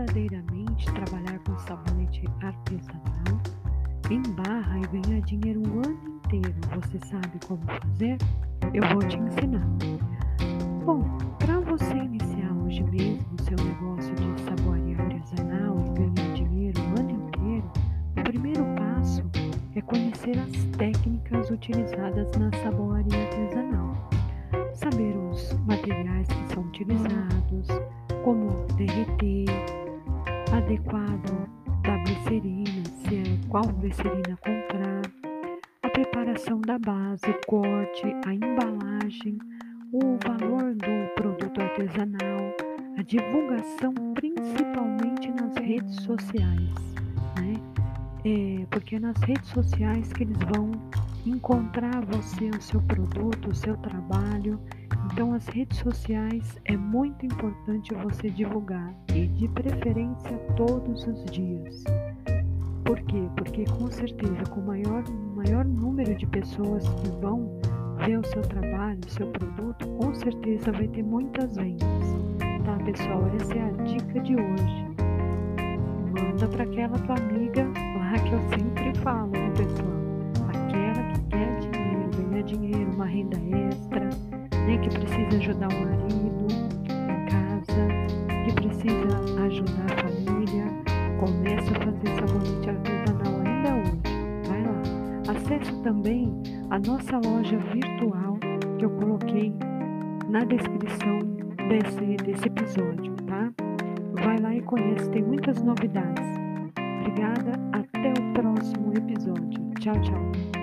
verdadeiramente trabalhar com sabonete artesanal em barra e ganhar dinheiro o ano inteiro, você sabe como fazer? Eu vou te ensinar. Bom, para você iniciar hoje mesmo seu negócio de saboaria artesanal e ganhar dinheiro o ano inteiro, o primeiro passo é conhecer as técnicas utilizadas na saboaria artesanal. Saber os materiais que são utilizados, glicerina, se é qual glicerina comprar, a preparação da base, o corte, a embalagem, o valor do produto artesanal, a divulgação principalmente nas redes sociais, né? É, porque é nas redes sociais que eles vão encontrar você, o seu produto, o seu trabalho então, as redes sociais é muito importante você divulgar e, de preferência, todos os dias. Por quê? Porque, com certeza, com o maior, maior número de pessoas que vão ver o seu trabalho, o seu produto, com certeza vai ter muitas vendas. Tá, pessoal? Essa é a dica de hoje. Manda para aquela tua amiga lá que eu sempre falo, pessoal? Aquela que quer dinheiro, ganhar dinheiro, uma renda extra né, que precisa ajudar o marido em casa, que precisa ajudar Acesse também a nossa loja virtual que eu coloquei na descrição desse, desse episódio, tá? Vai lá e conhece, tem muitas novidades. Obrigada, até o próximo episódio. Tchau, tchau.